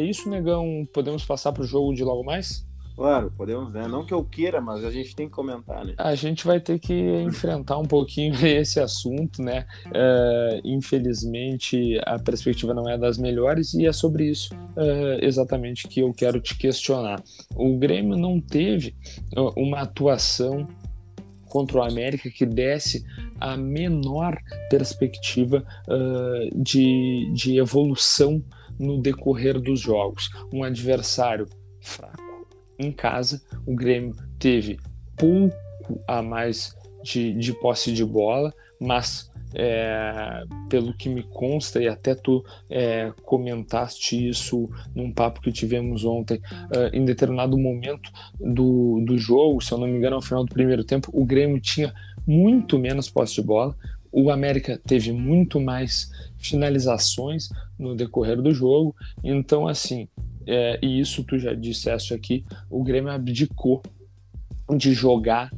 É isso, negão. Podemos passar para o jogo de logo mais? Claro, podemos, né? Não que eu queira, mas a gente tem que comentar, né? A gente vai ter que enfrentar um pouquinho esse assunto, né? Uh, infelizmente, a perspectiva não é das melhores e é sobre isso uh, exatamente que eu quero te questionar. O Grêmio não teve uh, uma atuação contra o América que desse a menor perspectiva de, de evolução no decorrer dos jogos. Um adversário fraco em casa. O Grêmio teve pouco a mais de, de posse de bola, mas é, pelo que me consta, e até tu é, comentaste isso num papo que tivemos ontem, é, em determinado momento do, do jogo, se eu não me engano, ao final do primeiro tempo, o Grêmio tinha muito menos posse de bola, o América teve muito mais finalizações no decorrer do jogo, então assim, é, e isso tu já disseste aqui, o Grêmio abdicou de jogar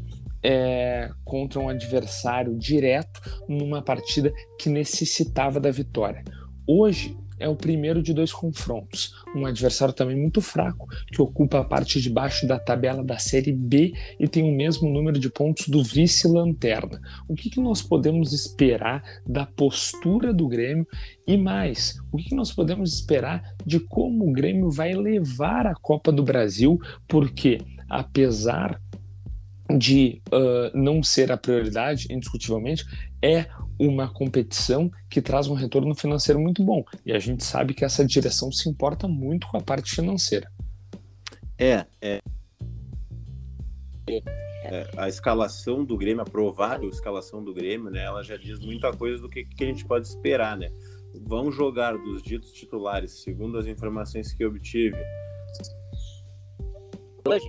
é, contra um adversário direto numa partida que necessitava da vitória. Hoje é o primeiro de dois confrontos. Um adversário também muito fraco, que ocupa a parte de baixo da tabela da Série B e tem o mesmo número de pontos do vice-lanterna. O que, que, nós podemos esperar da postura do Grêmio e mais, o que, que nós podemos esperar de como o Grêmio vai levar a Copa do Brasil? Porque, apesar de uh, não ser a prioridade, indiscutivelmente, é uma competição que traz um retorno financeiro muito bom. E a gente sabe que essa direção se importa muito com a parte financeira. É, é. é a escalação do Grêmio, a provável escalação do Grêmio, né, ela já diz muita coisa do que, que a gente pode esperar, né? Vão jogar dos ditos titulares, segundo as informações que eu obtive. Hoje?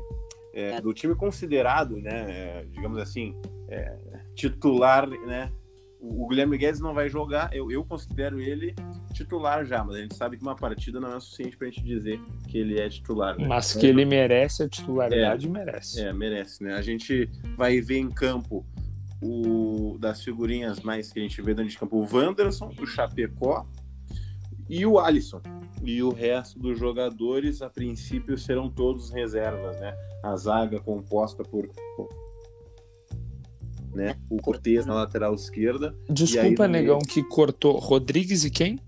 É, do time considerado, né, é, digamos assim, é, titular, né, o Guilherme Guedes não vai jogar, eu, eu considero ele titular já, mas a gente sabe que uma partida não é suficiente para a gente dizer que ele é titular. Né? Mas que ele merece a titularidade, é, merece. É, merece, né? A gente vai ver em campo o das figurinhas mais que a gente vê dentro de campo, o Wanderson, o Chapecó e o Alisson. E o resto dos jogadores, a princípio, serão todos reservas, né? A zaga composta por né? O Cortez na lateral esquerda. Desculpa, negão, meio... que cortou Rodrigues e quem?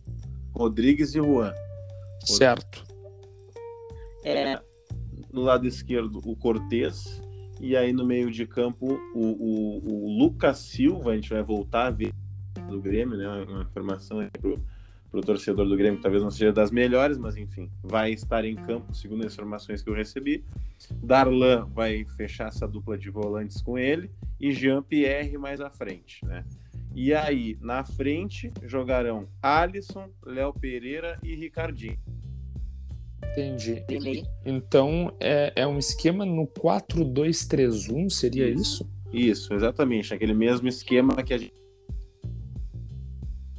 Rodrigues e Juan. Certo. É, no lado esquerdo, o Cortez. E aí no meio de campo, o, o, o Lucas Silva, a gente vai voltar a ver do Grêmio, né? Uma informação aí pro, pro torcedor do Grêmio, que talvez não seja das melhores, mas enfim, vai estar em campo, segundo as informações que eu recebi. Darlan vai fechar essa dupla de volantes com ele e Jean-Pierre mais à frente, né? E aí, na frente, jogarão Alisson, Léo Pereira e Ricardinho. Entendi. Então, é, é um esquema no 4-2-3-1, seria isso? Isso, exatamente. Aquele mesmo esquema que a gente.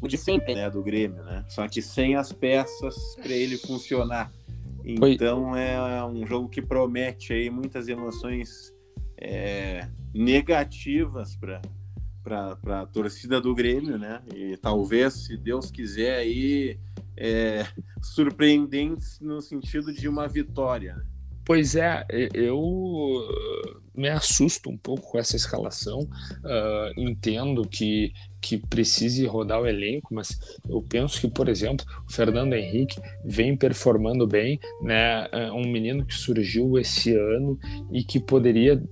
O de sempre, né? Do Grêmio, né? Só que sem as peças para ele funcionar. Então, Foi. é um jogo que promete aí muitas emoções é, negativas para a torcida do Grêmio, né? E talvez, se Deus quiser, aí é, surpreendentes no sentido de uma vitória. Né? Pois é, eu me assusto um pouco com essa escalação. Uh, entendo que, que precise rodar o elenco, mas eu penso que, por exemplo, o Fernando Henrique vem performando bem, né? É um menino que surgiu esse ano e que poderia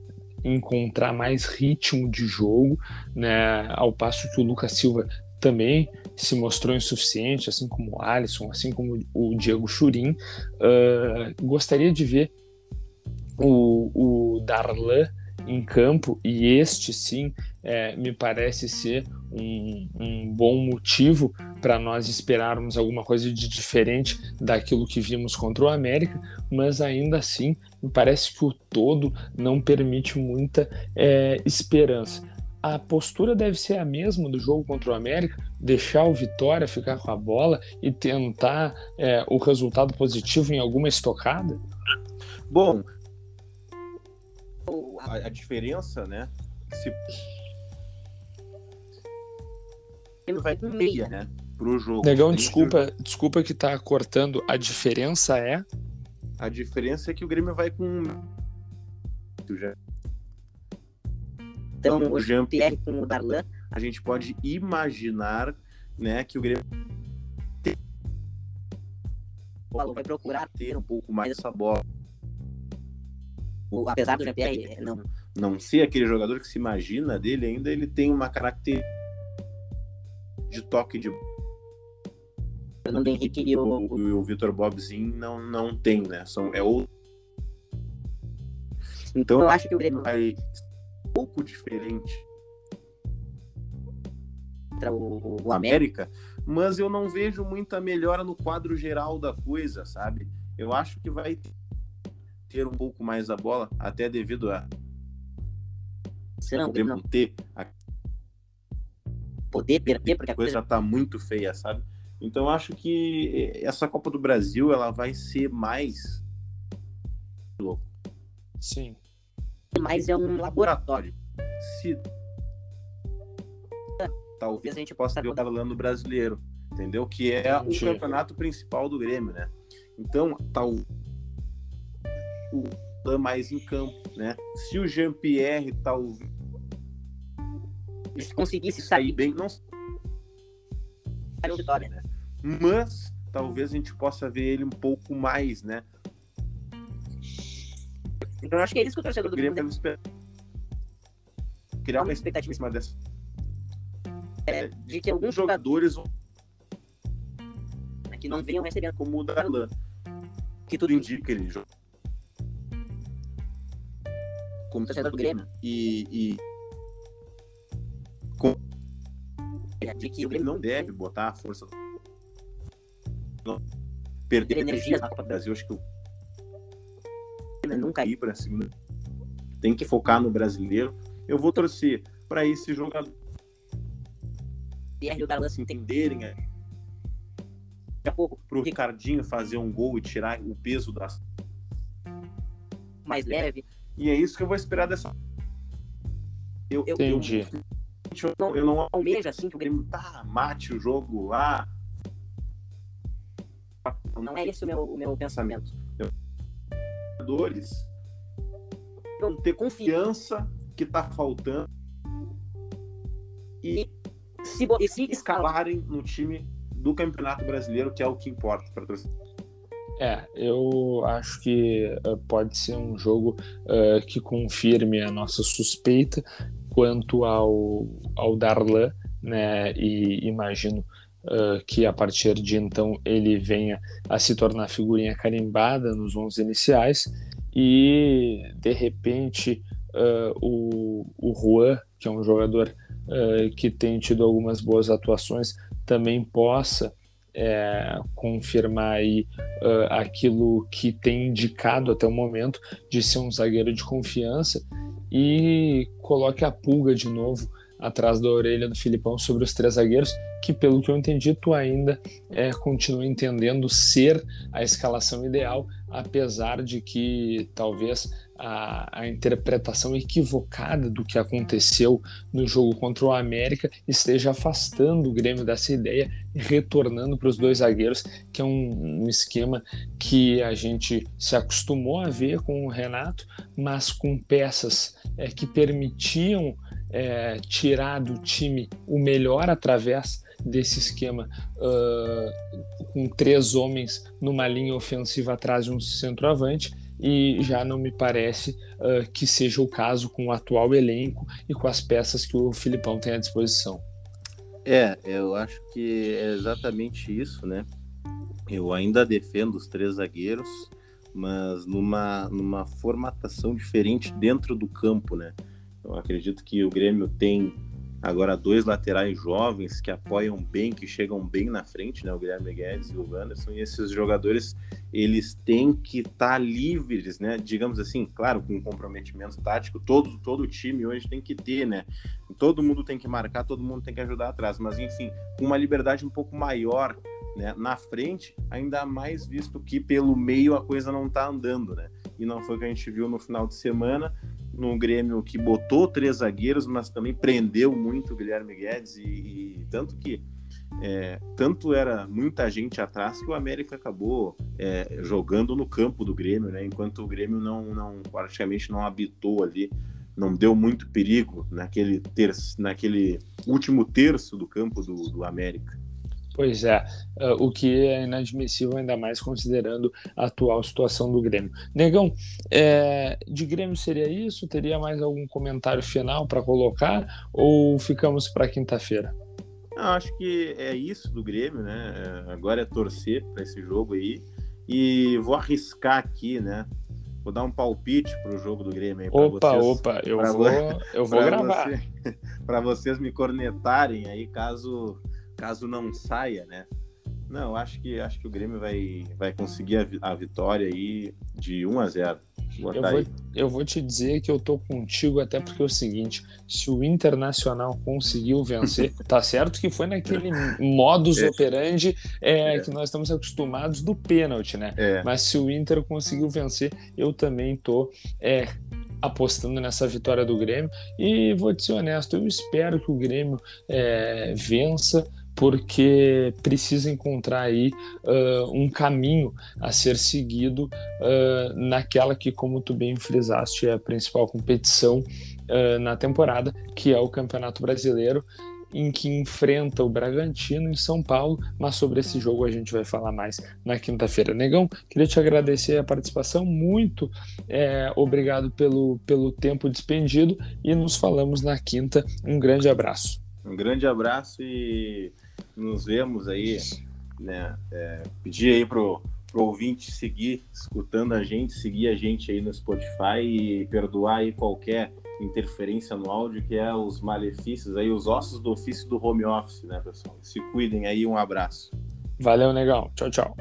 encontrar mais ritmo de jogo, né? Ao passo que o Lucas Silva também se mostrou insuficiente, assim como o Alisson, assim como o Diego Churin. Uh, gostaria de ver o, o Darlan em campo, e este sim é, me parece ser um, um bom motivo para nós esperarmos alguma coisa de diferente daquilo que vimos contra o América, mas ainda assim me parece que o todo não permite muita é, esperança. A postura deve ser a mesma do jogo contra o América, deixar o Vitória ficar com a bola e tentar é, o resultado positivo em alguma estocada? Bom, a, a diferença, né? Se ele vai com meia, né? pro jogo. Negão, desculpa, desculpa que tá cortando. A diferença é? A diferença é que o Grêmio vai com já. Então, o Jean-Pierre com o Darlan, a gente pode imaginar, né, que o Grêmio vai procurar ter um pouco mais essa bola. O, apesar do Jean-Pierre não, não ser aquele jogador que se imagina dele, ainda ele tem uma característica de toque de Fernando Henrique e o, o, o Vitor Bobzinho não, não tem, né? São, é outro. Então eu acho que o Grêmio vai um pouco diferente para o, o, América, mas eu não vejo muita melhora no quadro geral da coisa, sabe? Eu acho que vai ter um pouco mais a bola, até devido a Será não, ter a... poder perder, porque a coisa já tá muito feia, sabe? Então acho que essa Copa do Brasil ela vai ser mais louco. Sim. Mas é um laboratório. Se talvez a gente possa ver o Darlan brasileiro, entendeu? Que é o campeonato principal do Grêmio, né? Então, tal o mais em campo, né? Se o Jean-Pierre talvez conseguisse sair bem, não vitória, né? mas talvez a gente possa ver ele um pouco mais, né? Então acho que é isso que o torcedor do Grêmio deve esperar. Criar uma expectativa em cima dessa. É, de que alguns jogadores vão... que não venham recebendo como o Darlan. Que tudo indica ele joga como torcedor do Grêmio e, e com... de que o Grêmio não deve botar a força não perder energia na Copa do Brasil. Acho que o nunca ir para a segunda. Tem que focar no brasileiro. Eu vou torcer para esse jogador e o Darlan se entenderem. Daqui a pouco, para o Ricardinho fazer um gol e tirar o peso das. Mais leve. E é isso que eu vou esperar dessa. Eu, eu, Entendi. Eu, eu, não, eu não almejo assim que o Grêmio tá, mate o jogo lá. Não é esse o meu, o meu pensamento. Jogadores vão ter confiança que está faltando e se, e se escalarem no time do Campeonato Brasileiro, que é o que importa para torcida. É, eu acho que uh, pode ser um jogo uh, que confirme a nossa suspeita quanto ao, ao Darlan, né? E imagino uh, que a partir de então ele venha a se tornar figurinha carimbada nos 11 iniciais e de repente o, o Juan, que é um jogador que tem tido algumas boas atuações, também possa é, confirmar aí uh, aquilo que tem indicado até o momento de ser um zagueiro de confiança e coloque a pulga de novo atrás da orelha do Filipão sobre os três zagueiros, que pelo que eu entendi, tu ainda é, continua entendendo ser a escalação ideal, apesar de que talvez a, a, interpretação equivocada do que aconteceu no jogo contra o América esteja afastando o Grêmio dessa ideia e retornando para os dois zagueiros, que é um, um, esquema que a gente se acostumou a ver com o Renato, mas com peças é, que permitiam é, tirar do time o melhor através desse esquema uh, com três homens numa linha ofensiva atrás de um centroavante e já não me parece uh, que seja o caso com o atual elenco e com as peças que o Filipão tem à disposição. É, eu acho que é exatamente isso, né? Eu ainda defendo os três zagueiros, mas numa, numa formatação diferente dentro do campo, né? Eu acredito que o Grêmio tem agora dois laterais jovens que apoiam bem, que chegam bem na frente, né? O Guilherme Guedes e o Wanderson. E esses jogadores, eles têm que estar tá livres, né? Digamos assim, claro, com comprometimento tático, todo, todo time hoje tem que ter, né? Todo mundo tem que marcar, todo mundo tem que ajudar atrás. Mas, enfim, com uma liberdade um pouco maior né? na frente, ainda mais visto que pelo meio a coisa não está andando, né? E não foi o que a gente viu no final de semana no Grêmio que botou três zagueiros, mas também prendeu muito o Guilherme Guedes e, e tanto que é, tanto era muita gente atrás que o América acabou é, jogando no campo do Grêmio, né? Enquanto o Grêmio não, não praticamente não habitou ali, não deu muito perigo naquele terço, naquele último terço do campo do, do América. Pois é, uh, o que é inadmissível, ainda mais considerando a atual situação do Grêmio. Negão, é, de Grêmio seria isso? Teria mais algum comentário final para colocar? Ou ficamos para quinta-feira? acho que é isso do Grêmio, né? É, agora é torcer para esse jogo aí. E vou arriscar aqui, né? Vou dar um palpite para o jogo do Grêmio aí. Opa, vocês, opa, eu vou, eu vou gravar. Você, para vocês me cornetarem aí caso caso não saia, né? Não, acho que acho que o Grêmio vai, vai conseguir a, a vitória aí de 1 a 0. Eu vou, eu vou te dizer que eu tô contigo até porque é o seguinte, se o Internacional conseguiu vencer, tá certo que foi naquele modus é. operandi é, é. que nós estamos acostumados do pênalti, né? É. Mas se o Inter conseguiu vencer, eu também tô é, apostando nessa vitória do Grêmio e vou te ser honesto, eu espero que o Grêmio é, vença porque precisa encontrar aí uh, um caminho a ser seguido uh, naquela que, como tu bem frisaste, é a principal competição uh, na temporada, que é o Campeonato Brasileiro, em que enfrenta o Bragantino em São Paulo, mas sobre esse jogo a gente vai falar mais na quinta-feira. Negão, queria te agradecer a participação, muito é, obrigado pelo, pelo tempo despendido e nos falamos na quinta. Um grande abraço. Um grande abraço e nos vemos aí, né? É, pedir aí pro, pro ouvinte seguir escutando a gente, seguir a gente aí no Spotify e perdoar aí qualquer interferência no áudio, que é os malefícios aí, os ossos do ofício do home office, né, pessoal? Se cuidem aí, um abraço. Valeu, negão. Tchau, tchau.